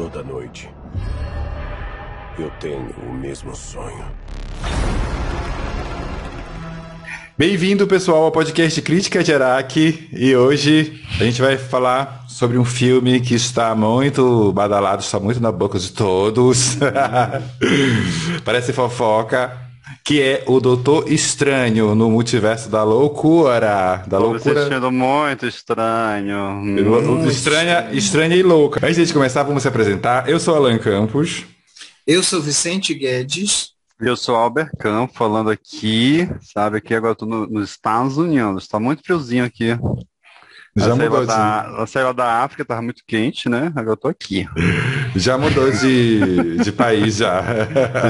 Toda noite, eu tenho o mesmo sonho. Bem-vindo, pessoal, ao podcast Crítica de Araque. E hoje a gente vai falar sobre um filme que está muito badalado, está muito na boca de todos. Parece fofoca. Que é o Doutor Estranho no multiverso da loucura. Da Tô loucura. assistindo muito estranho. Muito estranha, estranha e louca. Antes de começar, vamos se apresentar. Eu sou Alan Campos. Eu sou Vicente Guedes. Eu sou Albert Campo falando aqui, sabe, aqui agora eu tô no- nos Estados Unidos, tá muito friozinho aqui. Já a mudou, da, a saí lá da África, tava muito quente, né? Agora eu tô aqui. de, já mudou de, de país já.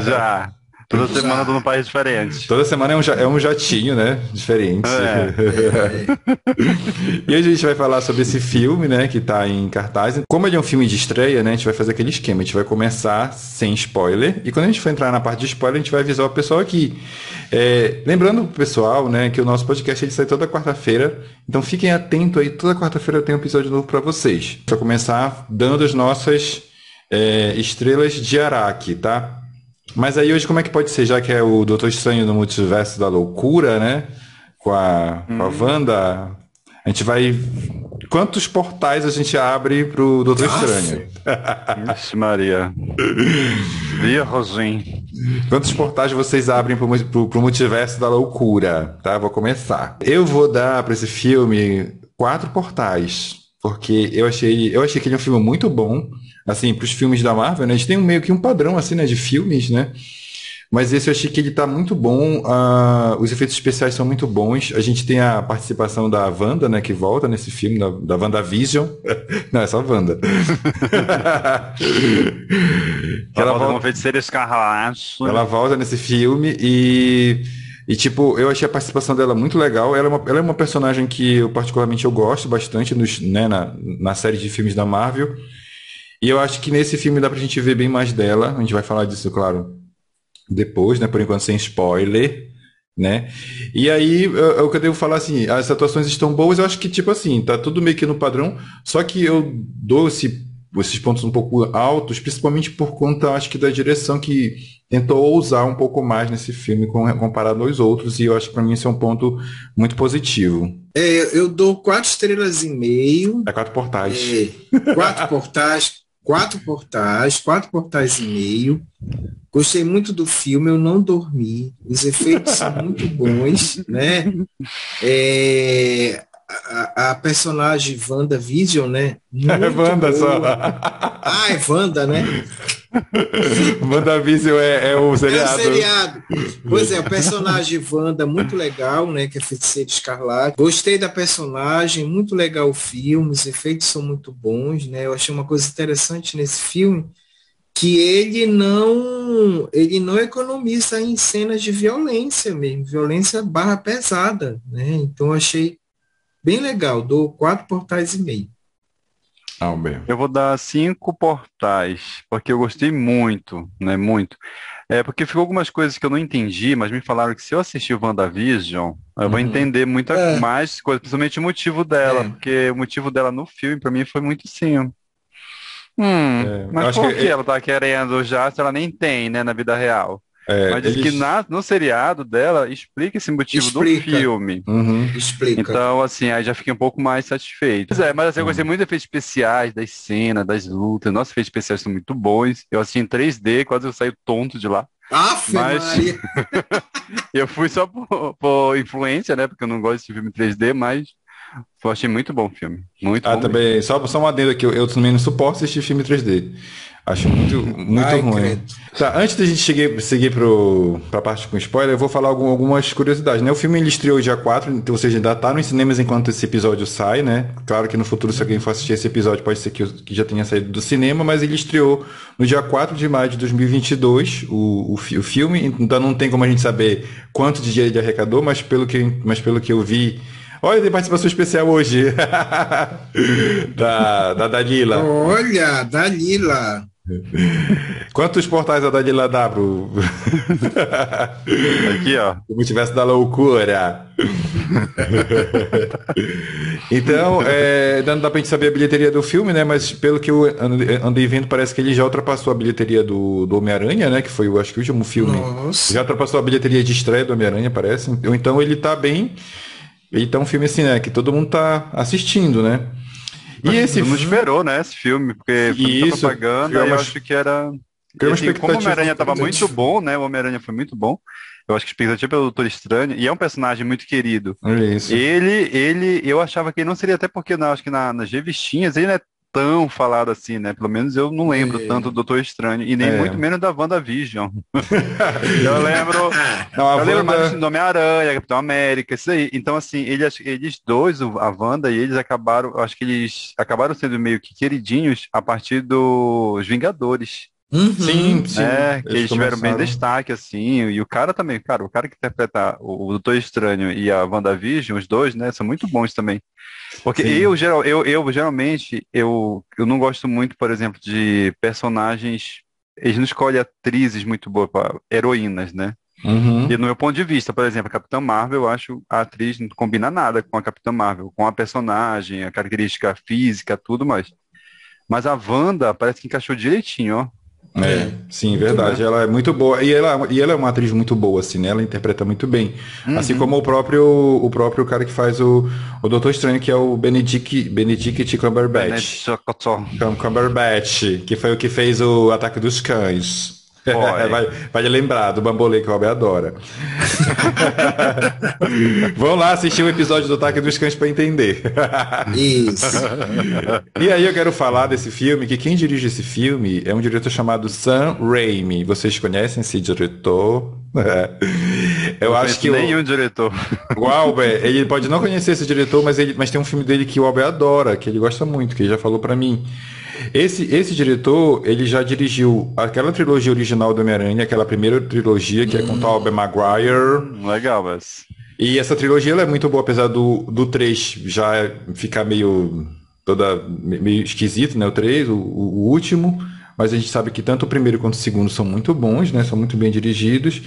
Já. Toda semana eu tô num país diferente. Toda semana é um, é um jatinho, né? Diferente. e hoje a gente vai falar sobre esse filme, né? Que tá em cartaz. Como ele é um filme de estreia, né? A gente vai fazer aquele esquema. A gente vai começar sem spoiler. E quando a gente for entrar na parte de spoiler, a gente vai avisar o pessoal aqui. É, lembrando pro pessoal, né? Que o nosso podcast ele sai toda quarta-feira. Então fiquem atentos aí. Toda quarta-feira tem um episódio novo para vocês. A gente vai começar dando as nossas é, estrelas de Araque, tá? Mas aí hoje como é que pode ser, já que é o Doutor Estranho no Multiverso da Loucura, né? Com a, com a Wanda, a gente vai... Quantos portais a gente abre pro Doutor Aff. Estranho? Vixe Maria. Virgem. Quantos portais vocês abrem pro, pro, pro Multiverso da Loucura? Tá? Vou começar. Eu vou dar pra esse filme quatro portais. Porque eu achei, eu achei que ele é um filme muito bom. Assim, pros filmes da Marvel, né? A gente tem um, meio que um padrão, assim, né? De filmes, né? Mas esse eu achei que ele tá muito bom, ah, os efeitos especiais são muito bons. A gente tem a participação da Wanda, né, que volta nesse filme, da, da WandaVision. Não, é só Wanda. Ela ela volta uma feiticeira escarlate. ela volta nesse filme e, e, tipo, eu achei a participação dela muito legal. Ela é uma, ela é uma personagem que eu particularmente eu gosto bastante nos, né, na, na série de filmes da Marvel. E eu acho que nesse filme dá pra gente ver bem mais dela. A gente vai falar disso, claro, depois, né? Por enquanto sem spoiler, né? E aí, eu- é o que eu devo falar assim, as atuações estão boas, eu acho que, tipo assim, tá tudo meio que no padrão, só que eu dou esse- esses pontos um pouco altos, principalmente por conta, acho que, da direção que tentou ousar um pouco mais nesse filme com- comparado aos outros, e eu acho que pra mim isso é um ponto muito positivo. É, eu dou quatro estrelas e meio. É quatro portais. É, quatro portais, quatro portais, quatro portais e meio. Gostei muito do filme, eu não dormi. Os efeitos são muito bons, né? É, a, a personagem Wanda Vision, né? Muito É Wanda só. boa. Ah, é Wanda, né? WandaVision é, é o É o seriado. seriado. Pois é, o personagem Wanda, muito legal, né? Que é feiticeiro escarlate. Gostei da personagem, muito legal o filme, os efeitos são muito bons, né? Eu achei uma coisa interessante nesse filme que ele não ele não economiza em cenas de violência mesmo, violência barra pesada, né? Então achei bem legal, dou quatro portais e meio. Ah. Eu vou dar cinco portais, porque eu gostei muito, né? Muito. É porque ficou algumas coisas que eu não entendi, mas me falaram que se eu assistir o WandaVision, eu vou Uhum. entender muita É. mais coisa, principalmente o motivo dela, É. porque o motivo dela no filme, pra mim, foi muito assim. Hum, É, mas acho por que- que ela tá querendo já se ela nem tem, né, na vida real? É, Mas diz eles- que na, no seriado dela explica esse motivo Explica. do filme. Uhum. Explica. Então, assim, aí já fiquei um pouco mais satisfeito. Pois é, mas assim, eu gostei muito dos efeitos especiais, das cenas, das lutas. Nossos efeitos especiais são muito bons. Eu assisti em 3D, quase eu saí tonto de lá. Aff, mas-. Eu fui só por, por influência, né? Porque eu não gosto de filme 3D, mas eu achei muito bom o filme. Muito Ah, bom. mesmo. também, só, só um adendo aqui, eu, eu também não suporto assistir filme 3D. Acho muito, muito Ai, ruim. credo. Tá, antes da gente chegar, seguir pro, pra parte com spoiler, eu vou falar algum- algumas curiosidades, né? O filme ele estreou dia 4, então, ou seja, ainda tá nos cinemas enquanto esse episódio sai, né? Claro que no futuro, se alguém for assistir esse episódio, pode ser que, que já tenha saído do cinema, mas ele estreou no dia 4 de maio de 2022, o, o, o filme, então não tem como a gente saber quanto de dinheiro ele arrecadou, mas pelo que, mas pelo que eu vi, Olha, tem participação especial hoje. da, da Dalila. Olha, Dalila. Quantos portais a Dalila dá pro. Aqui, ó. O multiverso da loucura. então, é, não dá pra gente saber a bilheteria do filme, né? Mas pelo que eu andei vendo, parece que ele já ultrapassou a bilheteria do, do Homem-Aranha, né? Que foi, eu acho que o último filme. Nossa. Já ultrapassou a bilheteria de estreia do Homem-Aranha, parece. Então ele tá bem. Ele tá um filme assim, né? Que todo mundo tá assistindo, né? E esse não esperou, né, esse filme, porque foi Isso, propaganda, eu acho que era. Assim, como o Homem-Aranha estava muito bom, né? O Homem-Aranha foi muito bom. Eu acho que a expectativa pelo Doutor Estranho, e é um personagem muito querido. Isso. Ele, ele, eu achava que ele não seria, até porque não, acho que na, nas revistinhas ele não é tão falado assim, né? Pelo menos eu não lembro é. tanto do Doutor Estranho, e nem é. muito menos da WandaVision. eu lembro. Não, eu Wanda... lembro mais do Homem-Aranha, Capitão América, isso aí. Então, assim, eles, eles dois, a Wanda e eles acabaram, acho que eles acabaram sendo meio que queridinhos a partir dos Vingadores. Uhum, sim, sim. É, que eles, tiveram bem destaque, assim, e o cara também, cara, o cara que interpreta o, Doutor Estranho e a WandaVision, os dois, né, são muito bons também. Porque eu, geral, eu, eu, geralmente, eu, eu não gosto muito, por exemplo, de personagens, eles não escolhem atrizes muito boas, heroínas, né? Uhum. E no meu ponto de vista, por exemplo, a Capitã Marvel, eu acho a atriz não combina nada com a Capitã Marvel, com a personagem, a característica física, tudo mais. Mas a Wanda parece que encaixou direitinho, ó. É, sim, verdade. Ela é muito boa. E ela, e ela é uma atriz muito boa, assim, né? Ela interpreta muito bem. Uhum. Assim como o próprio, o próprio cara que faz o, o Doutor Estranho, que é o Benedict, Benedict Cumberbatch. Benedict Cumberbatch, que foi o que fez o Ataque dos Cães. vai, vai lembrar do bambolê que o Robert adora. Vão lá assistir o um episódio do Ataque dos Cães para entender. Isso. e aí eu quero falar desse filme, que quem dirige esse filme é um diretor chamado Sam Raimi. Vocês conhecem esse diretor? Eu, acho que nenhum o, diretor. O Albert, ele pode não conhecer esse diretor, mas, ele, mas tem um filme dele que o Albert adora, que ele gosta muito, que ele já falou para mim. Esse, esse diretor, ele já dirigiu aquela trilogia original do Homem-Aranha, aquela primeira trilogia, que hum. é com o Tobey Maguire. Legal, mas... E essa trilogia é muito boa, apesar do, do 3 já ficar meio toda meio esquisito, né? O 3, o, o, último. Mas a gente sabe que tanto o primeiro quanto o segundo são muito bons, né? São muito bem dirigidos.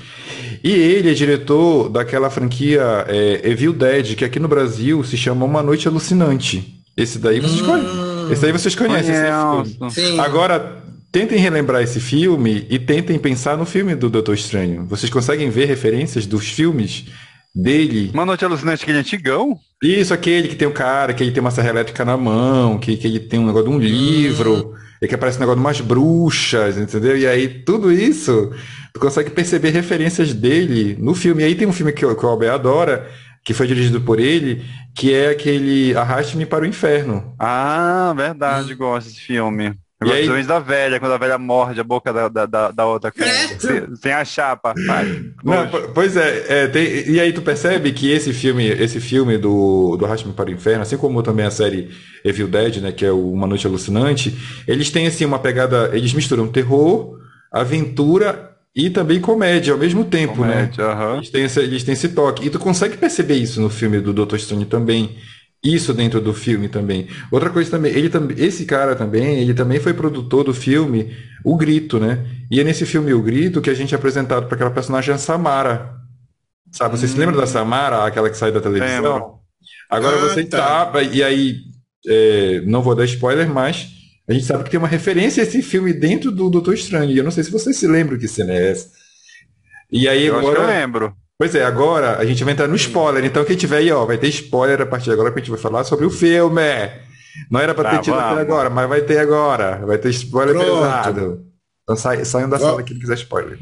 E ele é diretor daquela franquia é, Evil Dead, que aqui no Brasil se chama Uma Noite Alucinante. Esse daí vocês hum. Conhecem. Esse aí vocês conhecem. Esse Agora, tentem relembrar esse filme e tentem pensar no filme do Doutor Estranho. Vocês conseguem ver referências dos filmes dele? Uma noite alucinante, aquele antigão? Isso, aquele que tem o cara, que ele tem uma serra elétrica na mão, que, que ele tem um negócio de um livro, e que aparece um negócio de umas bruxas, entendeu? E aí, tudo isso, tu consegue perceber referências dele no filme. E aí tem um filme que, que o Albert adora, que foi dirigido por ele, que é aquele Arraste-me para o Inferno. Ah, verdade, hum. gosto desse filme. E aí... da velha, quando a velha morde a boca da, da, da, outra sem, sem a chapa. Ai, Não, pois é, é tem, e aí tu percebe que esse filme, esse filme do, do Arraste-me para o Inferno, assim como também a série Evil Dead, né, que é o Uma Noite Alucinante, eles têm assim uma pegada, eles misturam terror, aventura e também comédia ao mesmo tempo, né? comédia, né? Uhum. Eles, têm esse, eles têm esse toque. E tu consegue perceber isso no filme do Dr. Stone também. Isso dentro do filme também. Outra coisa também, ele também, esse cara também, ele também foi produtor do filme O Grito, né? E é nesse filme O Grito que a gente é apresentado para aquela personagem Samara. Sabe, você hum. se lembra da Samara, aquela que sai da televisão? Lembro. Agora ah, você tá. tá, e aí, é, não vou dar spoiler, mas a gente sabe que tem uma referência a esse filme dentro do Doutor Estranho. E eu não sei se você se lembra que cena é essa. E aí eu agora. eu lembro. Pois é, agora a gente vai entrar no spoiler. Então quem tiver aí, ó, vai ter spoiler a partir de agora que a gente vai falar sobre o filme. Não era para tá, ter tido até agora, mas vai ter agora. Vai ter spoiler Pronto. pesado. Então sai, saiam da sala que não quiser spoiler.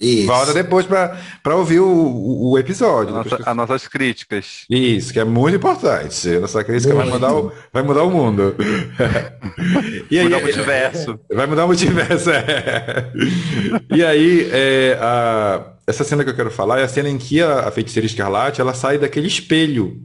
Isso. Volta depois para ouvir o, o, o episódio. Nossa, que... As nossas críticas. Isso, que é muito importante. A nossa crítica vai mudar, o, vai mudar o mundo. e aí, mudar o multiverso. Vai mudar o multiverso, é. E aí, é, a, essa cena que eu quero falar é a cena em que a, a feiticeira escarlate ela sai daquele espelho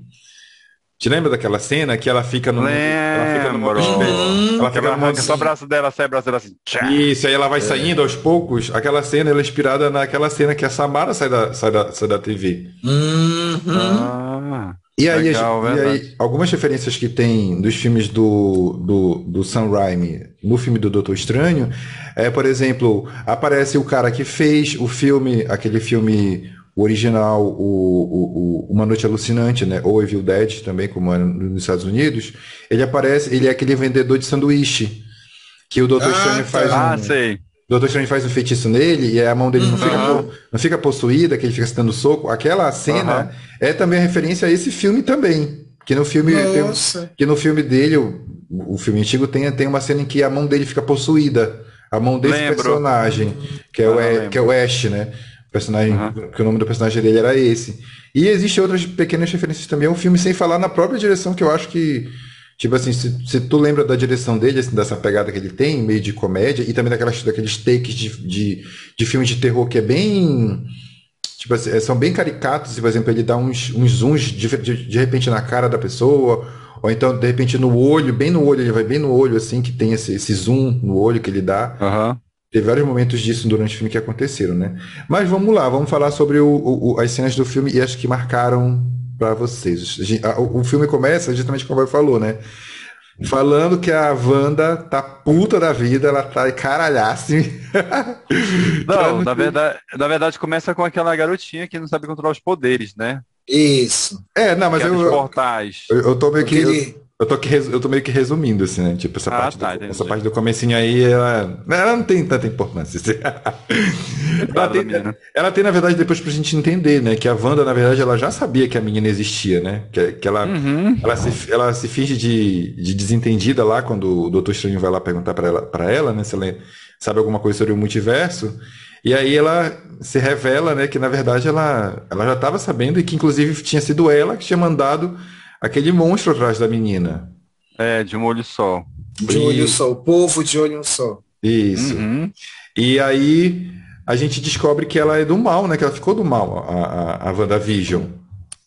te lembra daquela cena que ela fica no. Lembro. Ela fica no espelho. Ela fica no só o braço dela, sai o braço dela assim. Isso, aí ela vai é. saindo aos poucos. Aquela cena ela é inspirada naquela cena que a Samara sai da, sai da, sai da TV. Uhum. Ah. E aí, Legal, e aí, algumas referências que tem dos filmes do, do, do Sam Raimi no filme do Doutor Estranho é, por exemplo, aparece o cara que fez o filme, aquele filme original, o, o, o Uma Noite Alucinante, né? Ou Evil Dead também, como é nos Estados Unidos. Ele aparece, ele é aquele vendedor de sanduíche que o Doutor ah, faz. Tá. Um, ah, sei. O Doutor Estranho faz um feitiço nele e a mão dele uhum. não, fica, não fica possuída, que ele fica se dando soco. Aquela cena uhum. é também referência a esse filme também. Que no filme, tem, que no filme dele, o, o filme antigo tem, tem uma cena em que a mão dele fica possuída. A mão desse Lembro. personagem, que é, ah, o, que é o Ash, né? Personagem, uhum. que o nome do personagem dele era esse. E existem outras pequenas referências também. Um filme sem falar na própria direção que eu acho que Tipo assim, se, se, tu lembra da direção dele, assim, dessa pegada que ele tem, meio de comédia, e também daquelas, daqueles takes de, de, de filme de terror que é bem. Tipo assim, são bem caricatos, por exemplo, ele dá uns, uns zooms de, de, de repente na cara da pessoa, ou então, de repente, no olho, bem no olho, ele vai bem no olho, assim, que tem esse, esse zoom no olho que ele dá. Uhum. Teve vários momentos disso durante o filme que aconteceram, né? Mas vamos lá, vamos falar sobre o, o, as cenas do filme e as que marcaram para vocês. O filme começa justamente como ele falou, né? Falando que a Wanda tá puta da vida, ela tá caralhasse. Não, na verdade, na verdade começa com aquela garotinha que não sabe controlar os poderes, né? Isso. É, não, mas eu, portais. Eu, eu tô meio que. Eu, eu tô, que, eu tô meio que resumindo, assim, né? Tipo, essa, ah, parte, tá, do, essa parte do comecinho aí, ela, ela não tem tanta importância. Assim. ela, tem, ela tem, na verdade, depois pra gente entender, né? Que a Wanda, na verdade, ela já sabia que a menina existia, né? Que, que ela, uhum. ela, se, ela se finge de, de desentendida lá quando o Doutor Estranho vai lá perguntar pra ela, pra ela, né? Se ela sabe alguma coisa sobre o multiverso. E aí ela se revela, né? Que na verdade ela, ela já estava sabendo e que inclusive tinha sido ela que tinha mandado aquele monstro atrás da menina. É, de um olho só. De um olho só, o povo de olho só. Isso. Uhum. E aí a gente descobre que ela é do mal, né? Que ela ficou do mal, a, a, a WandaVision.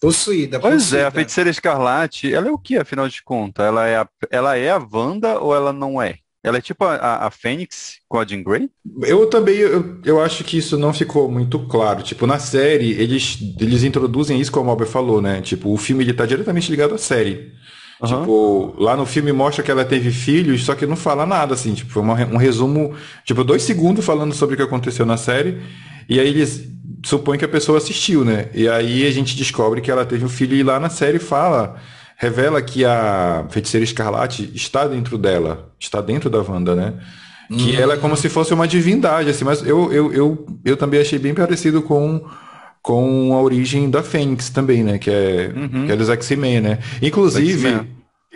Possuída, Pois possuída. é, a feiticeira escarlate, ela é o que, afinal de contas? Ela é a, ela é a Wanda ou ela não é? Ela é tipo a, a Fênix com a Jean Grey? Eu também, eu, eu acho que isso não ficou muito claro. Tipo, na série, eles, eles introduzem isso como o Albert falou, né? Tipo, o filme ele tá diretamente ligado à série. Uhum. Tipo, lá no filme mostra que ela teve filhos, só que não fala nada, assim. Tipo, foi um resumo, tipo, dois segundos falando sobre o que aconteceu na série. E aí eles supõem que a pessoa assistiu, né? E aí a gente descobre que ela teve um filho e lá na série fala revela que a feiticeira escarlate está dentro dela, está dentro da Wanda, né? Hum. Que ela é como se fosse uma divindade, assim, mas eu, eu, eu, eu também achei bem parecido com com a origem da Fênix também, né? Que é, uhum. que é dos X-Men, né? Inclusive,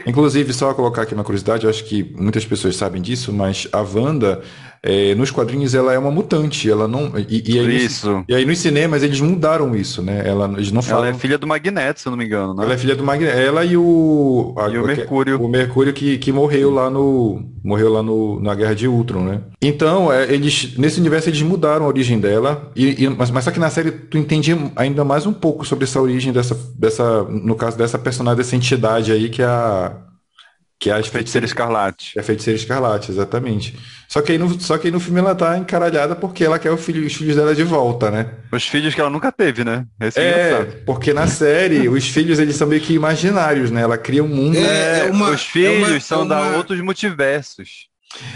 inclusive, só colocar aqui uma curiosidade, eu acho que muitas pessoas sabem disso, mas a Wanda, é, nos quadrinhos ela é uma mutante, ela não e, e aí, isso. e aí nos cinemas eles mudaram isso, né? Ela eles não falam. Ela é filha do Magneto, se eu não me engano, né? Ela é filha do Magneto, ela e o a, e o Mercúrio, o Mercúrio que, que morreu lá no morreu lá no, na Guerra de Ultron, né? Então é, eles nesse universo eles mudaram a origem dela e, e mas, mas só que na série tu entende ainda mais um pouco sobre essa origem dessa dessa no caso dessa personagem dessa entidade aí que é a que é a feiticeira escarlate. É a feiticeira escarlate, exatamente. Só que, aí no, só que aí no filme ela tá encaralhada porque ela quer filho, os filhos dela de volta, né? Os filhos que ela nunca teve, né? Esse é, é porque na série os filhos eles são meio que imaginários, né? Ela cria um mundo. É, é uma, os filhos é uma, são uma... da outros multiversos.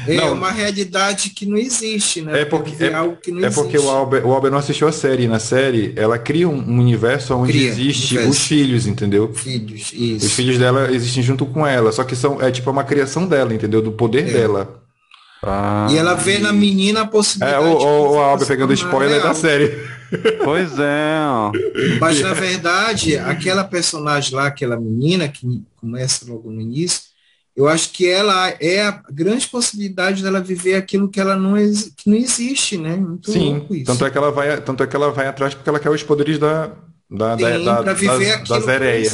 É não. uma realidade que não existe, né? É porque, é, algo que não é porque o Albert, o Albert não assistiu a série. Na série, ela cria um universo onde cria, existe universo. os filhos, entendeu? Filhos, isso. Os filhos dela existem junto com ela, só que são é tipo uma criação dela, entendeu? Do poder é. dela. Ah, e ela vê na menina a possibilidade. É, o, o, o Albert pegando spoiler real. da série. Pois é. Mas na verdade, aquela personagem lá, aquela menina que começa logo no início, eu acho que ela é a grande possibilidade dela viver aquilo que ela não, que não existe, né? Muito Sim, tanto é que ela vai, tanto é que ela vai atrás porque ela quer os poderes da da Sim, da, da, da, da Zereia.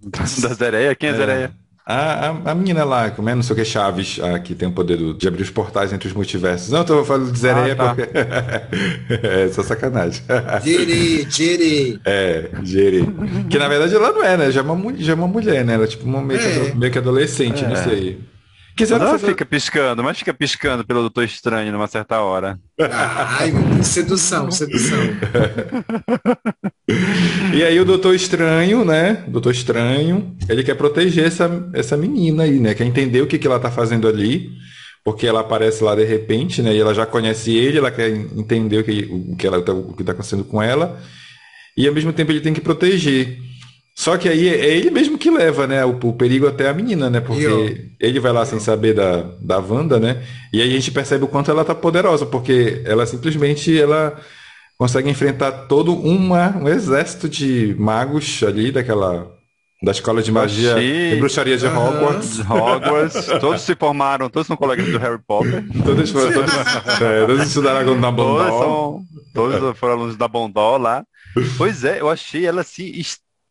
Da Zereia? Quem é, é. Zereia? A, a, a, menina lá, como é, não sei o que, Chaves, a, que tem o poder do, de abrir os portais entre os multiversos. Não, eu tô falando de Zereia ah, tá. porque. é, só sacanagem. Jere, Jere. É, Jere. Que na verdade ela não é, né? Já é uma, já é uma mulher, né? Ela é tipo uma, meio, é. que, meio que adolescente, é. não sei. Que você não fica piscando, mas fica piscando pelo Doutor Estranho numa certa hora. Ai, sedução, sedução. e aí o Doutor Estranho, né? Doutor Estranho, ele quer proteger essa, essa menina aí, né? Quer entender o que, que ela tá fazendo ali, porque ela aparece lá de repente, né? E ela já conhece ele, ela quer entender o que, o que, ela, tá, o que tá acontecendo com ela. E ao mesmo tempo ele tem que proteger. Só que aí é ele mesmo que leva, né, o, o perigo até a menina, né? Porque ele vai lá sem saber da, da Wanda, né? E aí a gente percebe o quanto ela tá poderosa, porque ela simplesmente ela consegue enfrentar todo uma, um exército de magos ali daquela da escola de magia e bruxaria de Hogwarts. Hogwarts. todos se formaram, todos são colegas do Harry Potter. todos, foram, todos, é, todos estudaram na Bondol. Todos, são, todos foram alunos da Bondol lá. Pois é, eu achei ela assim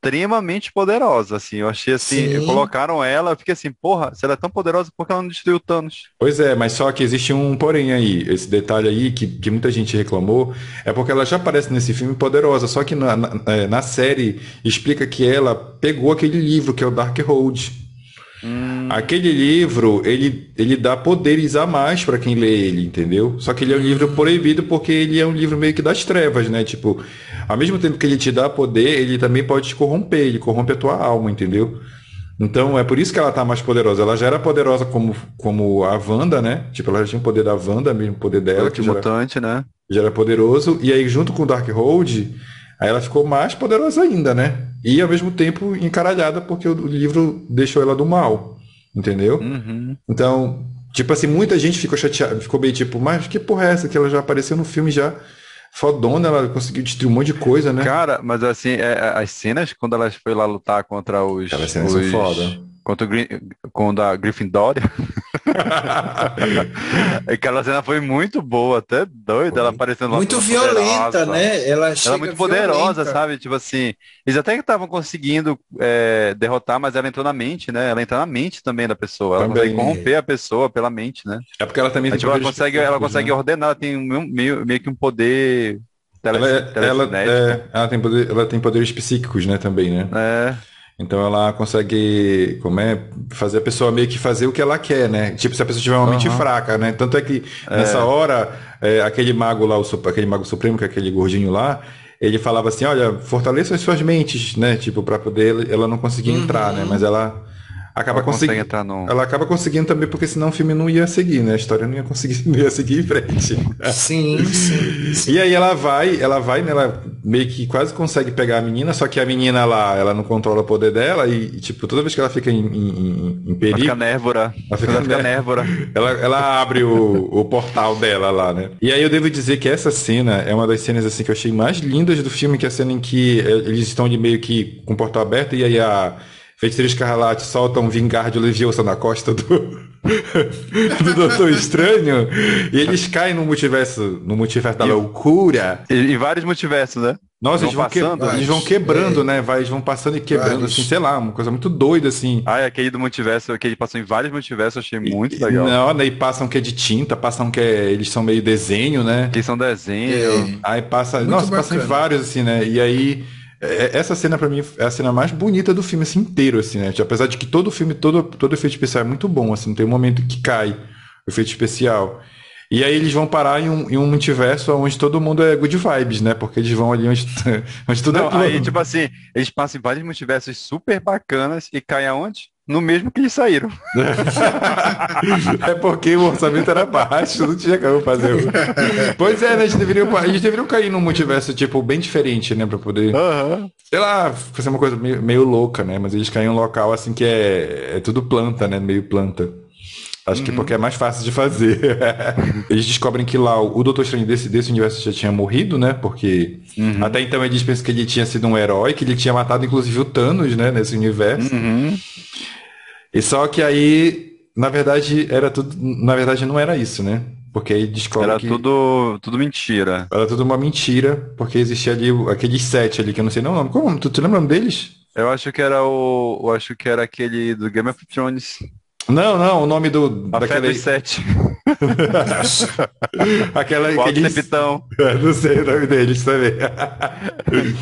extremamente poderosa, assim. Eu achei assim, Sim. colocaram ela, eu fiquei assim, porra, se ela é tão poderosa, por que ela não destruiu Thanos? Pois é, mas só que existe um porém aí, esse detalhe aí que, que muita gente reclamou, é porque ela já aparece nesse filme poderosa, só que na, na, é, na série explica que ela pegou aquele livro que é o Dark Hold. Hum. Aquele livro, ele, ele dá poderes a mais para quem lê ele, entendeu? Só que ele é um livro proibido porque ele é um livro meio que das trevas, né? Tipo, ao mesmo tempo que ele te dá poder, ele também pode te corromper, ele corrompe a tua alma, entendeu? Então é por isso que ela tá mais poderosa. Ela já era poderosa como, como a Wanda, né? Tipo, ela já tinha o poder da Wanda, mesmo poder dela. que mutante, era, né? Já era poderoso. E aí, junto com o Darkhold, aí ela ficou mais poderosa ainda, né? E ao mesmo tempo encaralhada porque o livro deixou ela do mal. Entendeu? Uhum. Então, tipo assim, muita gente ficou chateada, ficou bem tipo, mas que porra é essa? Que ela já apareceu no filme já fodona, ela conseguiu destruir um monte de coisa, né? Cara, mas assim, é, é as cenas quando ela foi lá lutar contra os. Aquelas cenas os... foda contra o contra a Gryffindor. Aquela cena foi muito boa, até doida, ela aparecendo Muito violenta, poderosa. né? Ela, ela é muito poderosa, violenta. sabe? Tipo assim, eles até que estavam conseguindo é, derrotar, mas ela entrou na mente, né? Ela entra na mente também da pessoa. Ela também. consegue corromper a pessoa pela mente, né? É porque ela também tem tipo, ela consegue, ela consegue né? ordenar, ela tem meio, meio que um poder Tele, ela, é, ela, é, ela, tem poder, ela tem poderes psíquicos, né, também, né? É. Então ela consegue, como é, fazer a pessoa meio que fazer o que ela quer, né? Tipo, se a pessoa tiver uma uhum. mente fraca, né? Tanto é que é. nessa hora, é, aquele mago lá, o, aquele mago supremo, que é aquele gordinho lá, ele falava assim, olha, fortaleça as suas mentes, né? Tipo, para poder ela não conseguir uhum. entrar, né? Mas ela acaba conseguindo. Entrar no... Ela acaba conseguindo também, porque senão o filme não ia seguir, né? A história não ia conseguir, não ia seguir em frente. Sim, sim, sim. E aí ela vai, ela vai, né? Ela meio que quase consegue pegar a menina, só que a menina lá, ela não controla o poder dela e, tipo, toda vez que ela fica em, em, em perigo. Ela fica névora. Ela fica, ela fica névora. Ela, ela abre o, o portal dela lá, né? E aí eu devo dizer que essa cena é uma das cenas assim que eu achei mais lindas do filme, que é a cena em que eh, eles estão de meio que com o portal aberto e aí a Feiticeiro Escarlate solta um Vingardio Leviosa na costa do, do Doutor Estranho e eles caem no multiverso, no multiverso da loucura. E, e vários multiversos, né? Nossa, eles vão, que... eles vão quebrando, é. né? Vai, eles vão passando e quebrando, vários. assim, sei lá, uma coisa muito doida, assim. Ah, aquele do multiverso, aquele passou em vários multiversos, achei muito e, legal. Não, daí passam que é de tinta, passam que é, eles são meio desenho, né? Que são desenho. É. Aí passa, muito nossa, bacana. passam em vários, assim, né? E aí é, essa cena para mim é a cena mais bonita do filme assim, inteiro, assim, né? Apesar de que todo o filme, todo, todo efeito especial é muito bom, assim, tem um momento que cai o efeito especial. E aí eles vão parar em um, em um multiverso onde todo mundo é good vibes, né? Porque eles vão ali onde, onde tudo é não, é plano. Aí, tipo assim, eles passam em vários multiversos super bacanas e caem aonde? No mesmo que eles saíram. é porque o orçamento era baixo, não tinha como fazer. pois é, né? A gente deveria, a gente deveria cair num multiverso, tipo, bem diferente, né? Pra poder, uhum. sei lá, fazer uma coisa meio, meio, louca, né? Mas eles caem em um local, assim, que é, é tudo planta, né? Meio planta. Acho uhum. que porque é mais fácil de fazer. eles descobrem que lá o Doutor Estranho desse, desse universo já tinha morrido, né? Porque uhum. até então eles pensam que ele tinha sido um herói, que ele tinha matado inclusive o Thanos, né? Nesse universo. Uhum. E só que aí, na verdade, era tudo. Na verdade, não era isso, né? Porque aí descobre Era que... tudo, tudo mentira. Era tudo uma mentira, porque existia ali aqueles sete ali, que eu não sei nem o nome. Como? Tu, tu lembra o nome deles? Eu acho que era o. Eu acho que era aquele do Game of Thrones. Não, não, o nome do. A daquele... sete. Aquela. O aqueles... Capitão. não sei o nome deles também.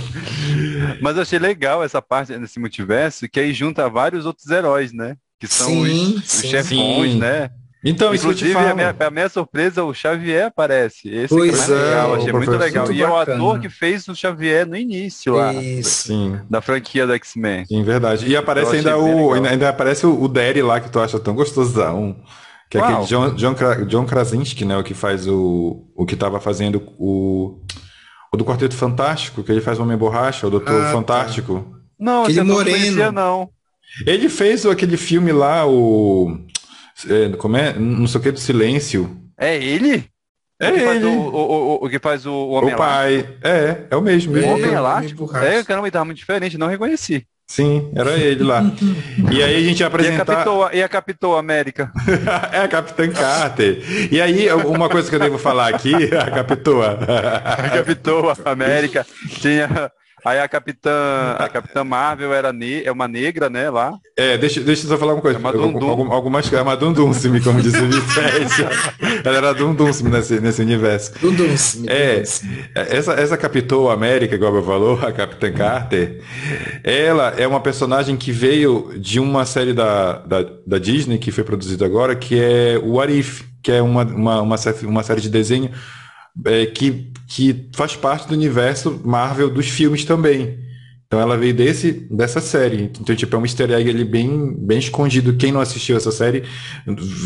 Mas eu achei legal essa parte nesse multiverso, que aí junta vários outros heróis, né? que são sim, os, sim, os chefões, sim. né? Então, Inclusive, a minha, a minha, surpresa, o Xavier aparece. Esse pois é, legal, achei muito legal. Muito e é o ator que fez o Xavier no início lá. Isso. Sim. Da franquia do X-Men. Sim, verdade. E aparece ainda o. Ainda aparece o, o Derry lá que tu acha tão gostosão. Que é aquele John, John, John Krasinski, né? O que faz o. O que tava fazendo o. O do Quarteto Fantástico, que ele faz o Homem Borracha, o Doutor ah, tá. Fantástico. Tá. Não, aquele moreno. não conhecia, não. Ele fez aquele filme lá, o. É, como é? Não sei o que do silêncio. É ele? É o ele. O, o, o, que faz o, o Homem O pai. É, é o mesmo. O Homem Elástico? É, caramba, ele tava muito diferente, não reconheci. Sim, era ele lá. e aí a gente ia apresentar... E e a Capitão América? é a Capitã Carter. E aí, uma coisa que eu devo falar aqui, a Capitoa. a Capitoa América tinha Aí a Capitã, a Capitã Marvel era ne é uma negra, né, lá. É, deixa, deixa eu só falar uma coisa. É uma Dundum. Algumas é uma Dundunsim, como diz o Vicente. Ela era Dundunsim nesse, nesse universo. Dundunsim. É, essa, essa Capitão América, igual eu falou, a Capitã Carter, ela é uma personagem que veio de uma série da, da, da Disney, que foi produzida agora, que é o Arif, que é uma, uma, uma, uma série de desenho é, que, que faz parte do universo Marvel dos filmes também. Então ela veio desse, dessa série. Então, tipo, é um easter egg ali bem, bem escondido. Quem não assistiu essa série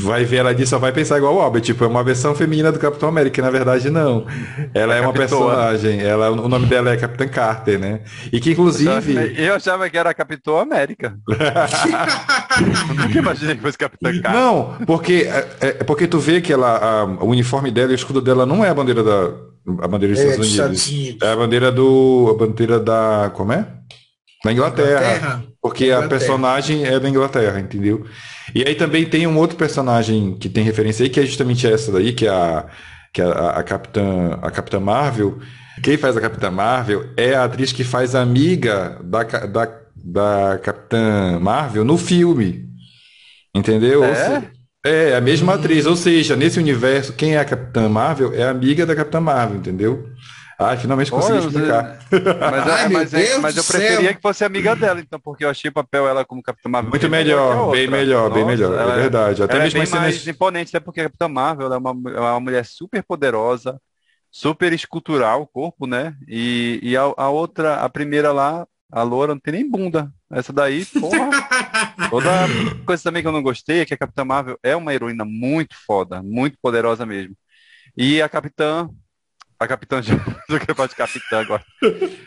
vai ver ela ali só vai pensar igual o Albert. Tipo, é uma versão feminina do Capitão América. Na verdade, não. Ela é, é uma personagem. Ela, o nome dela é Capitã Carter, né? E que, inclusive... Eu achava que era Capitão América. nunca imaginei que fosse Capitã Carter. Não, porque, é, é, porque tu vê que ela, a, o uniforme dela e o escudo dela não é a bandeira da a bandeira dos é, Estados, Unidos. Unidos. É a bandeira do. A bandeira da. Como é? Da Inglaterra. Inglaterra. Porque Inglaterra. a personagem é da Inglaterra, entendeu? E aí também tem um outro personagem que tem referência aí, que é justamente essa daí, que é a, que é a, a, Capitã, a Capitã Marvel. Quem faz a Capitã Marvel é a atriz que faz a amiga da, da, da Capitã Marvel no filme. Entendeu? É? É, a mesma atriz, ou seja, nesse universo, quem é a Capitã Marvel é amiga da Capitã Marvel, entendeu? Ah, finalmente consegui Olha, explicar. Mas, Ai, mas, é, mas eu preferia céu. que fosse amiga dela, então, porque eu achei o papel ela como Capitã Marvel. Muito melhor, bem melhor, Nossa, bem melhor, é verdade. Até ela mesmo é bem mais cenas... imponente, até porque a Capitã Marvel é uma, é uma mulher super poderosa, super escultural o corpo, né? E, e a, a outra, a primeira lá, a loura não tem nem bunda. Essa daí, porra. Toda coisa também que eu não gostei é que a Capitã Marvel é uma heroína muito foda, muito poderosa mesmo. E a Capitã. A Capitã já. Do que pode Capitã agora.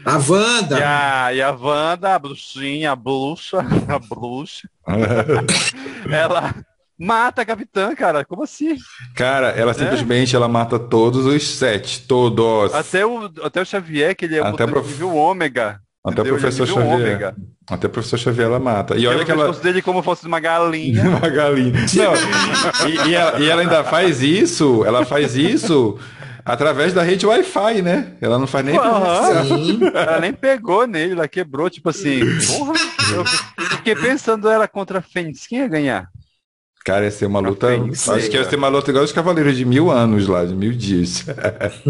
A Wanda! E a, e a Wanda, a bruxinha, a bruxa, a bruxa. ela mata a Capitã, cara. Como assim? Cara, ela é? simplesmente ela mata todos os sete. Todos. Até o, até o Xavier, que ele é o até prof... nível ômega. Até o professor Xavier. Ômega. Até o professor Xavier ela mata. E olha que ela. dele como fosse uma galinha. uma galinha. Não. e, e, ela, e ela ainda faz isso, ela faz isso através da rede Wi-Fi, né? Ela não faz nem. Uhum. Ela nem pegou nele, ela quebrou, tipo assim. Porra, eu fiquei pensando ela contra a Fênix. Quem ia ganhar? Cara, ia ser uma luta. acho que ia ser uma luta igual os Cavaleiros de mil anos lá, de mil dias.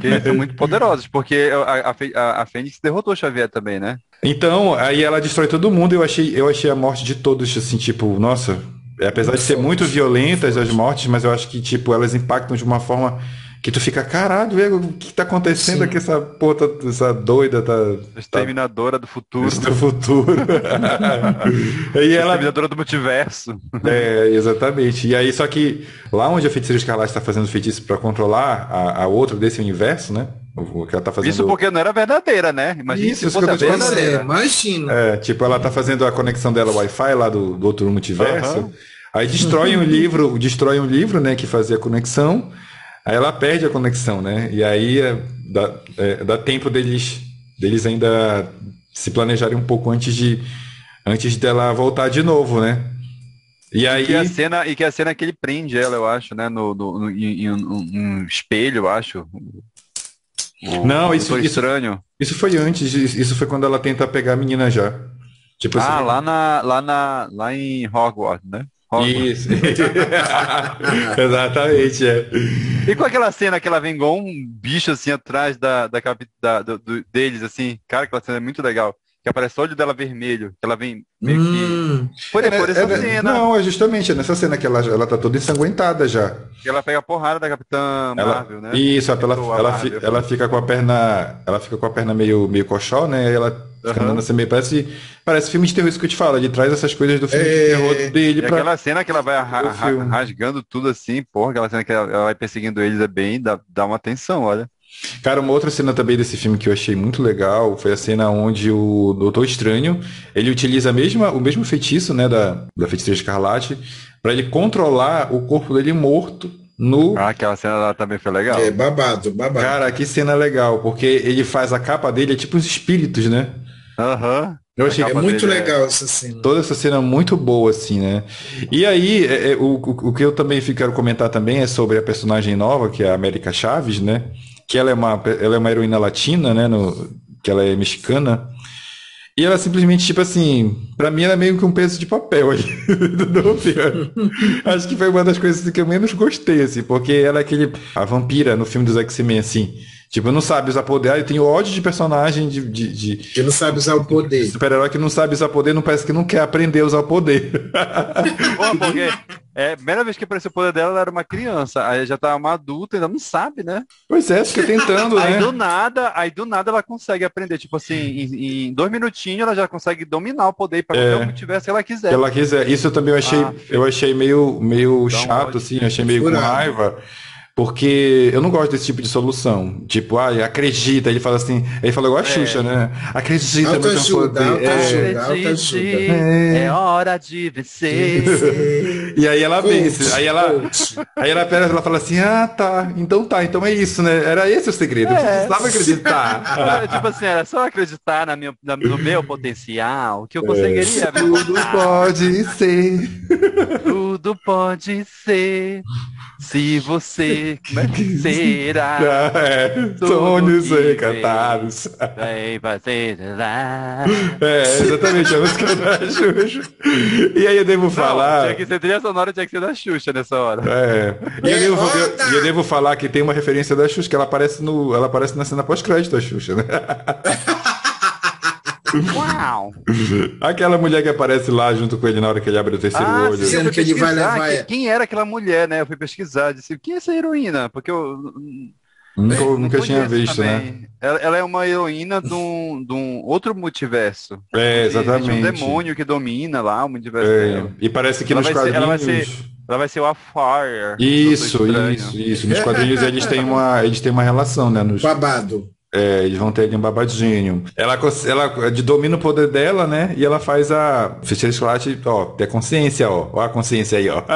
eles são muito poderosos, porque a, a, a Fênix derrotou o Xavier também, né? Então, aí ela destrói todo mundo. Eu achei, eu achei a morte de todos, assim, tipo, nossa. Apesar de ser muito violentas as mortes, mas eu acho que, tipo, elas impactam de uma forma que tu fica, caralho, velho, o que tá acontecendo Sim. aqui? Essa puta, essa doida tá. Exterminadora tá... do futuro. Do futuro. e ela... Exterminadora do multiverso. É, exatamente. E aí, só que lá onde a feiticeira escarlate está fazendo feitiço para controlar a, a outra desse universo, né? O que ela tá fazendo... Isso porque não era verdadeira, né? Imagina isso, se fosse isso verdadeira. Imagina. É, tipo, ela tá fazendo a conexão dela Wi-Fi lá do, do outro multiverso. Uhum. Aí destrói um livro, destrói um livro, né, que fazia a conexão. Aí ela perde a conexão, né? E aí é, dá, é, dá tempo deles, deles ainda se planejarem um pouco antes de antes dela voltar de novo, né? E aí e que a cena e que a cena que ele prende ela, eu acho, né? No, no, no em, um, um, espelho, eu acho. O, não, isso, isso estranho. Isso foi antes. Isso foi quando ela tenta pegar a menina já. Tipo, ah, lá na lá na lá em Hogwarts, né? Isso. Exatamente, é. E com aquela cena que ela vem igual um bicho assim atrás da, da, da do, do, deles, assim, cara, aquela cena é muito legal. que aparece o olho dela vermelho, que ela vem meio hum. que. Por, é, por essa é, cena. Não, é justamente nessa cena que ela, ela tá toda ensanguentada já. Que ela pega a porrada da Capitã Marvel, né? Isso, ela, ela, Marvel. ela, fica com a perna. Ela fica com a perna meio, meio coxó, né? E ela uhum. assim, meio. Parece, parece filme de terror isso que eu te falo. Ele traz essas coisas do filme é... de terror dele. E pra... aquela cena que ela vai rasgando tudo assim, porra, aquela cena que ela, ela vai perseguindo eles é bem. dá, dá uma atenção, olha. Cara, uma outra cena também desse filme que eu achei muito legal foi a cena onde o Doutor Estranho, ele utiliza a mesma, o mesmo feitiço, né, da, da Feiticeira Escarlate, para ele controlar o corpo dele morto no... Ah, aquela cena lá também foi legal. É, babado, babado. Cara, que cena legal, porque ele faz a capa dele, é tipo os espíritos, né? Aham. Uhum. Eu achei é muito é legal é... essa cena. Toda essa cena muito boa, assim, né? E aí, é, é, o, o, que eu também quero comentar também é sobre a personagem nova, que é a América Chaves, né? que ela é uma, ela é uma heroína latina, né? No, que ela é mexicana. E ela simplesmente, tipo assim, pra mim ela é meio que um peso de papel aí do. Acho que foi uma das coisas que eu menos gostei, assim, porque ela é aquele. A vampira no filme dos X-Men, assim. Tipo, não sabe usar poder. Ah, eu tenho ódio de personagem de. de, de que não sabe usar o poder. Super-herói que não sabe usar poder, não parece que não quer aprender a usar o poder. Pô, porque é, a primeira vez que apareceu o poder dela, ela era uma criança. Aí já tá uma adulta, ainda não sabe, né? Pois é, fica tentando, aí né? do nada, aí do nada ela consegue aprender. Tipo assim, em, em dois minutinhos ela já consegue dominar o poder para é, o que tiver se ela quiser. Se ela quiser. Isso eu também eu achei, ah, eu achei meio, meio chato, assim, achei meio com raiva. Porque eu não gosto desse tipo de solução. Tipo, ah, acredita. Ele fala assim, ele fala igual a é. Xuxa, né? Acredita no seu poder. É. é hora de vencer. E aí ela vence. Aí ela, aí ela, ela fala assim, ah, tá. Então tá, então é isso, né? Era esse o segredo. É. precisava acreditar. tipo assim, era só acreditar na minha, na, no meu potencial que eu conseguiria. É. Tudo pode ser. Tudo pode ser. Se você será. É, sonhos encantados. Vai fazer. É, exatamente, a música da Xuxa. E aí eu devo Não, falar. Tinha que ser trilha sonora, tinha que ser da Xuxa nessa hora. É. E eu devo, eu, eu devo falar que tem uma referência da Xuxa, que ela aparece, no, ela aparece na cena pós-crédito da Xuxa, né? Uau! Aquela mulher que aparece lá junto com ele na hora que ele abre o terceiro ah, olho. Dizendo que ele vai levar. Que, quem era aquela mulher, né? Eu fui pesquisar, disse, quem é essa heroína? Porque eu. Nunca, é, nunca tinha visto, né? também. né? Ela, ela, é uma heroína de um, de um outro multiverso. É, exatamente. um demônio que domina lá o multiverso é, E parece que ela nos quadrinhos... Ser, ela vai ser, ela vai ser o Afire. Isso, isso, isso. Nos quadrinhos eles têm uma, eles têm uma relação, né? Nos... Babado. É, eles vão ter ali um babadinho. Ela, ela de domina o poder dela, né? E ela faz a feiticeira escolate, ó, ter consciência, ó. Ó a consciência aí, ó.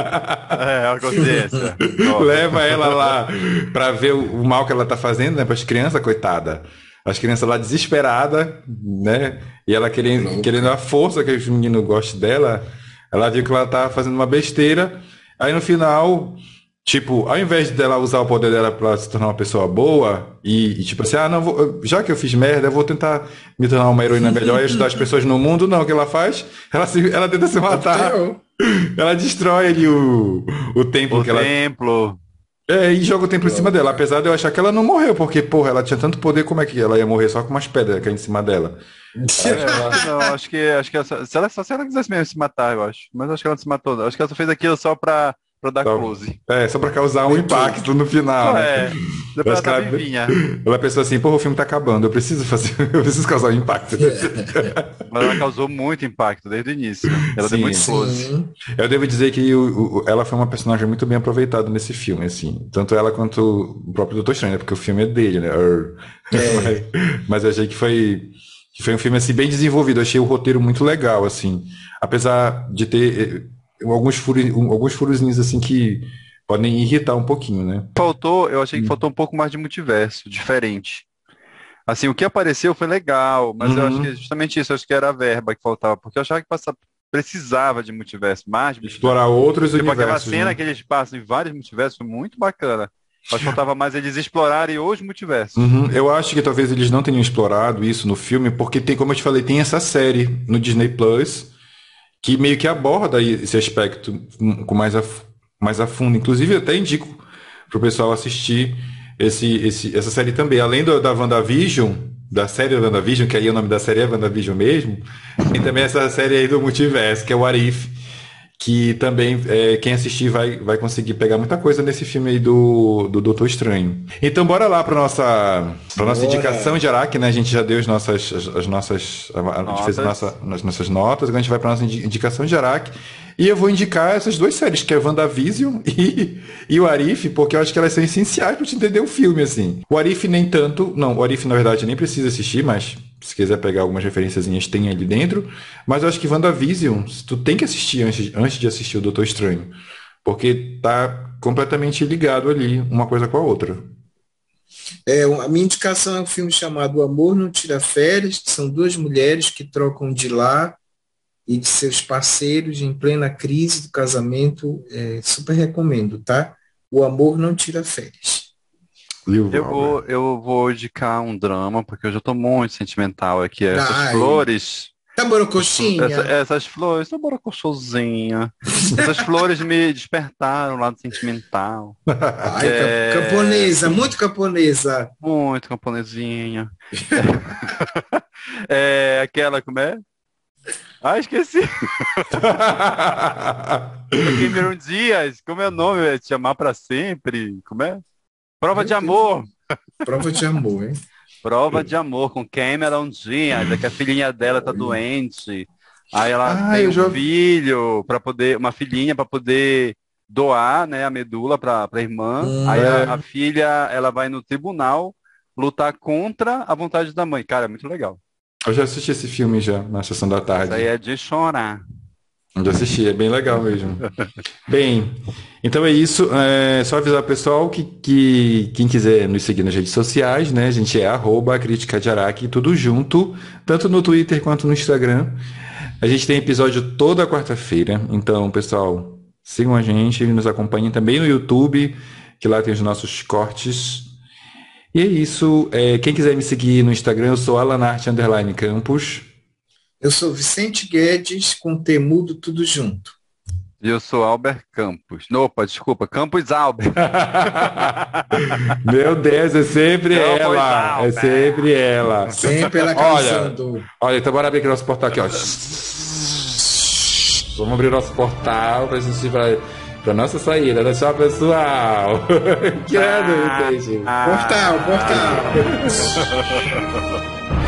É, a consciência. Leva ela lá pra ver o, mal que ela tá fazendo, né? Para as crianças, coitada. As crianças lá desesperadas, né? E ela querendo, querendo a força que os meninos gostam dela. Ela viu que ela tá fazendo uma besteira. Aí no final, Tipo, ao invés dela usar o poder dela para se tornar uma pessoa boa e, e tipo assim, ah, não, vou, já que eu fiz merda, eu vou tentar me tornar uma heroína melhor e ajudar as pessoas no mundo, não, o que ela faz? Ela, se, ela tenta se matar. Ela destrói ali o, o templo o que ela. templo. É, e joga o templo em cima dela, apesar de eu achar que ela não morreu, porque, porra, ela tinha tanto poder, como é que ela ia morrer só com umas pedras caindo em cima dela? É, não, acho que, acho que ela, se ela, só se ela quisesse mesmo se matar, eu acho. Mas acho que ela não se matou. Acho que ela só fez aquilo só pra Pra dar só, close. É, só pra causar um impacto no final. É, né? depois ela, ela, ela pensou assim, pô, o filme tá acabando, eu preciso fazer, eu preciso causar um impacto. Mas ela causou muito impacto desde o início. Ela sim, deu muito close. Eu devo dizer que o, o, ela foi uma personagem muito bem aproveitada nesse filme, assim. Tanto ela quanto o próprio Doutor Estranho, né? Porque o filme é dele, né? É. Mas eu achei que foi, que foi um filme, assim, bem desenvolvido. Eu achei o roteiro muito legal, assim. Apesar de ter alguns, furos, alguns furozinhos assim que podem irritar um pouquinho, né? Faltou, eu achei que hum. faltou um pouco mais de multiverso, diferente. Assim, o que apareceu foi legal, mas uhum. eu acho que justamente isso, acho que era a verba que faltava, porque eu achava que passava, precisava de multiverso, mais multiverso. Explorar outros tipo, universos. Aquela cena né? que eles passam em vários multiversos foi muito bacana. Acho que faltava mais eles explorarem os multiversos. Uhum. Eu acho que talvez eles não tenham explorado isso no filme, porque tem, como eu te falei, tem essa série no Disney Plus que meio que aborda esse aspecto com mais a, mais a fundo. Inclusive, até indico para o pessoal assistir esse, esse, essa série também. Além do, da WandaVision, da série WandaVision, que aí o nome da série é WandaVision mesmo, tem também essa série aí do multiverso, que é o Arif, que também é, quem assistir vai, vai conseguir pegar muita coisa nesse filme aí do, do Doutor Estranho. Então bora lá para nossa para nossa indicação de Araque, né? A gente já deu as nossas as, as nossas a gente fez a nossa, as nossas notas, agora a gente vai para nossa indicação de Araque. E eu vou indicar essas duas séries, que é WandaVision e, e o Arif, porque eu acho que elas são essenciais para te entender o filme, assim. O Arif nem tanto, não, o Arif na verdade nem precisa assistir, mas se quiser pegar algumas referênciazinhas, tem ali dentro. Mas eu acho que WandaVision, tu tem que assistir antes, antes de assistir o Doutor Estranho. Porque tá completamente ligado ali, uma coisa com a outra. É, a minha indicação é um filme chamado O Amor Não Tira Férias, que são duas mulheres que trocam de lá e de seus parceiros em plena crise do casamento. É, super recomendo, tá? O Amor Não Tira Férias. Eu vou, eu vou indicar um drama, porque eu já tô muito sentimental aqui. Essas Ai. flores. Tá borocoxinha? Essa, essas flores, tá borocochosinha. essas flores me despertaram lá do sentimental. Ai, é... camponesa, muito camponesa. Muito camponesinha. é aquela, como é? Ah, esqueci. Cameron Dias, como é o nome? É Te Amar Pra Sempre? Como é? Prova de amor. Prova de amor, hein? Prova de amor com Cameron Diaz, é que a filhinha dela tá doente. Aí ela ah, tem um já... filho para poder, uma filhinha para poder doar, né, a medula para a irmã. Hum, Aí é. a, a, filha, ela vai no tribunal lutar contra a vontade da mãe. Cara, é muito legal. Eu já assisti esse filme já na sessão da tarde. Isso aí é de chorar. Já assisti, é bem legal mesmo. bem, então é isso. É só avisar o pessoal que, que quem quiser nos seguir nas redes sociais, né? A gente é arroba crítica de Araque, tudo junto, tanto no Twitter quanto no Instagram. A gente tem episódio toda quarta-feira. Então, pessoal, sigam a gente, nos acompanhem também no YouTube, que lá tem os nossos cortes. E é isso. É, quem quiser me seguir no Instagram, eu sou Alanarte Campos. Eu sou Vicente Guedes, com Temudo tudo junto. E eu sou Albert Campos. Opa, desculpa, Campos Albert. Meu Deus, é sempre Campos ela. Albert. É sempre ela. Sempre ela causando. Olha, olha, então bora abrir aqui nosso portal aqui, ó. Vamos abrir nosso portal pra gente vai para nossa saída. Olha só, pessoal. que ah, ah, Portal, portal.